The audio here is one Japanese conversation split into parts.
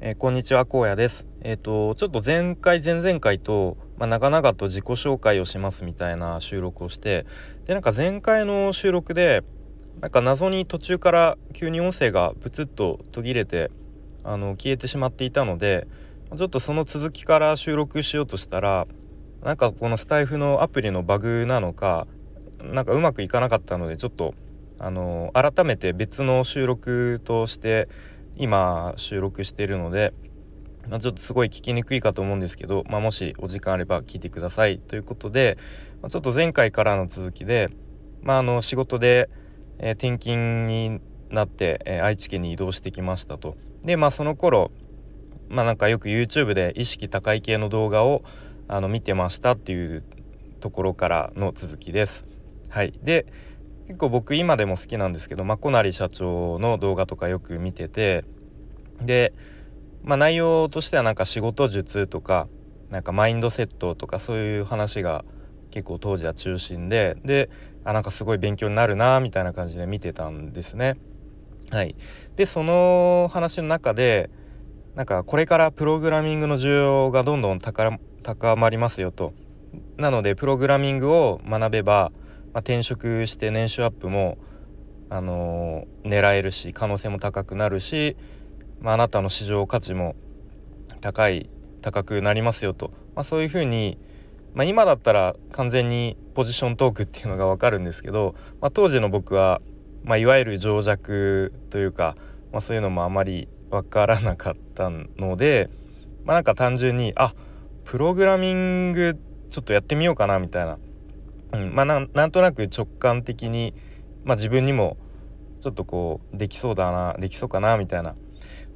えー、こんにちは荒野です。えっ、ー、とちょっと前回前々回とまあ、長々と自己紹介をしますみたいな収録をしてでなんか前回の収録でなんか謎に途中から急に音声がプツッと途切れてあの消えてしまっていたのでちょっとその続きから収録しようとしたらなんかこのスタイフのアプリのバグなのかなんかうまくいかなかったのでちょっとあの改めて別の収録として今収録しているので、まあ、ちょっとすごい聞きにくいかと思うんですけど、まあ、もしお時間あれば聞いてくださいということで、まあ、ちょっと前回からの続きで、まあ、あの仕事で、えー、転勤になって、えー、愛知県に移動してきましたと。でまあその頃まあなんかよく YouTube で意識高い系の動画をあの見てましたっていうところからの続きです。はい、で結構僕今でも好きなんですけどまこなり社長の動画とかよく見ててで、まあ、内容としてはなんか仕事術とかなんかマインドセットとかそういう話が結構当時は中心でであなんかすごい勉強になるなみたいな感じで見てたんですね。はい、でその話の中でなんかこれからプログラミングの需要がどんどん高まりますよと。なのでプログラミングを学べばまあ、転職して年収アップも、あのー、狙えるし可能性も高くなるし、まあ、あなたの市場価値も高い高くなりますよと、まあ、そういうふうに、まあ、今だったら完全にポジショントークっていうのが分かるんですけど、まあ、当時の僕は、まあ、いわゆる情弱というか、まあ、そういうのもあまり分からなかったので、まあ、なんか単純にあプログラミングちょっとやってみようかなみたいな。うん。まあ、なんとなく直感的に、まあ、自分にもちょっとこうできそうだなできそうかなみたいな。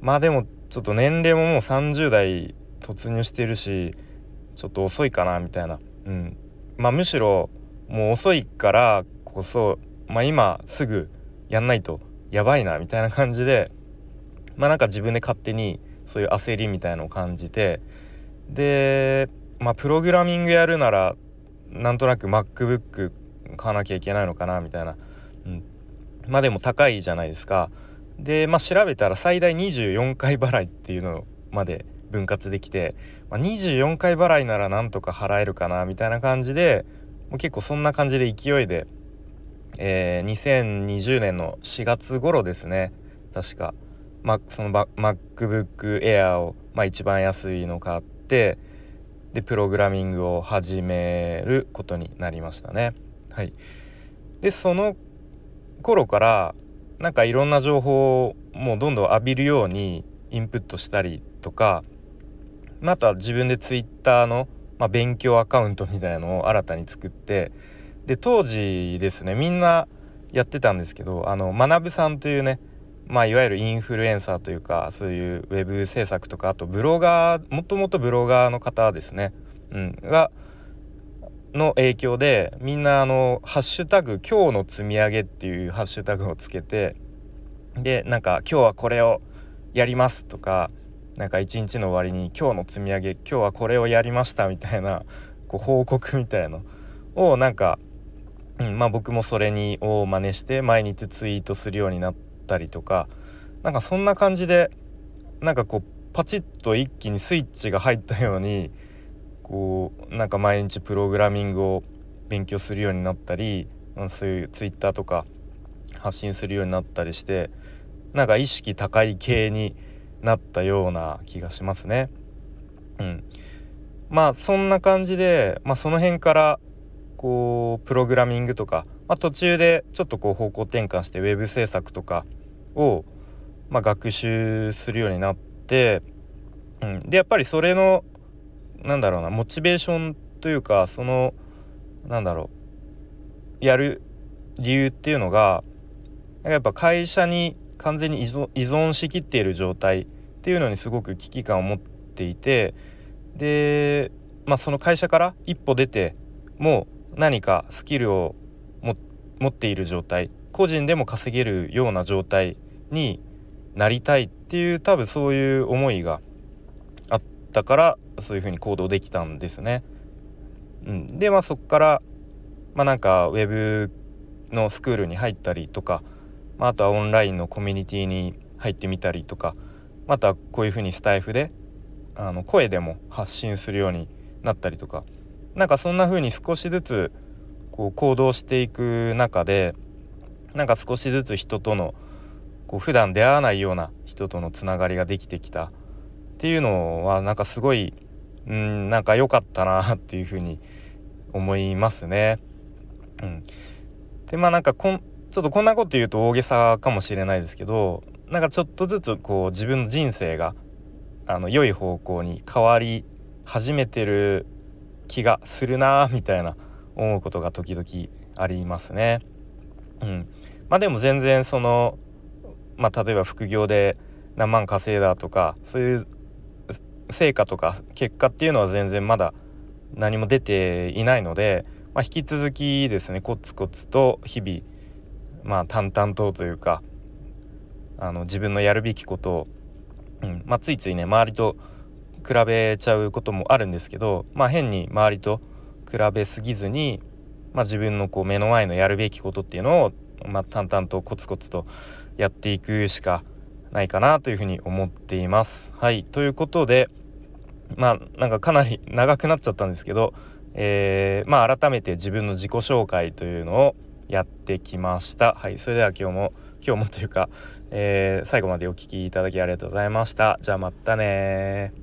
まあでもちょっと年齢ももう30代突入してるしちょっと遅いかなみたいな、うん、まあむしろもう遅いからこそ、まあ、今すぐやんないとやばいなみたいな感じでまあなんか自分で勝手にそういう焦りみたいのを感じてでまあプログラミングやるならなんとなく MacBook 買わなきゃいけないのかなみたいな、うん、まあでも高いじゃないですか。でまあ調べたら最大24回払いっていうのまで分割できて、まあ、24回払いならなんとか払えるかなみたいな感じでもう結構そんな感じで勢いで、えー、2020年の4月頃ですね。確か、ま、その MacBook Air を、まあ、一番安いの買ってでプログラミングを始めることになりましたね。はい、でその頃からなんかいろんな情報をもうどんどん浴びるようにインプットしたりとかまた自分でツイッターの、まあ、勉強アカウントみたいなのを新たに作ってで当時ですねみんなやってたんですけどあの学さんというねまあ、いわゆるインフルエンサーというかそういうウェブ制作とかあとブロガーもともとブロガーの方ですね、うん、がの影響でみんなあの「ハッシュタグ今日の積み上げ」っていうハッシュタグをつけてでなんか「今日はこれをやります」とかなんか一日の終わりに「今日の積み上げ今日はこれをやりました」みたいなこう報告みたいのをなんか、うん、まあ僕もそれにを真似して毎日ツイートするようになって。ったりとかなんかそんな感じでなんかこうパチッと一気にスイッチが入ったようにこうなんか毎日プログラミングを勉強するようになったりそういうツイッターとか発信するようになったりしてなんか意識高い系になったような気がしますね。うん、まあそんな感じで、まあ、その辺からこうプログラミングとかまあ、途中でちょっとこう方向転換してウェブ制作とかを、まあ、学習するようになって、うん、でやっぱりそれのなんだろうなモチベーションというかそのなんだろうやる理由っていうのがやっぱ会社に完全に依存しきっている状態っていうのにすごく危機感を持っていてで、まあ、その会社から一歩出てもう何かスキルを持っている状態個人でも稼げるような状態になりたいっていう多分そういう思いがあったからそういうふうに行動できたんですね。うん、でまあそっからまあなんかウェブのスクールに入ったりとか、まあ、あとはオンラインのコミュニティに入ってみたりとかまたこういう風にスタイフであの声でも発信するようになったりとかなんかそんな風に少しずつこう行動していく中でなんか少しずつ人とのこう普段出会わないような人とのつながりができてきたっていうのはなんかすごいうんなんか良かったなっていうふうに思いますね。うん、でまあなんかこんちょっとこんなこと言うと大げさかもしれないですけどなんかちょっとずつこう自分の人生があの良い方向に変わり始めてる気がするなみたいな思うことが時々ありますね。うん、まあでも全然そのまあ例えば副業で何万稼いだとかそういう成果とか結果っていうのは全然まだ何も出ていないので、まあ、引き続きですねコツコツと日々まあ淡々とというかあの自分のやるべきことを、うんまあ、ついついね周りと比べちゃうこともあるんですけど、まあ、変に周りと比べすぎずに、まあ、自分のこう目の前のやるべきことっていうのを、まあ、淡々とコツコツとやっていくしかないかなというふうに思っています。はいということでまあなんかかなり長くなっちゃったんですけど、えー、まあ改めて自分の自己紹介というのをやってきました。はいそれでは今日も今日もというか、えー、最後までお聴きいただきありがとうございました。じゃあまたね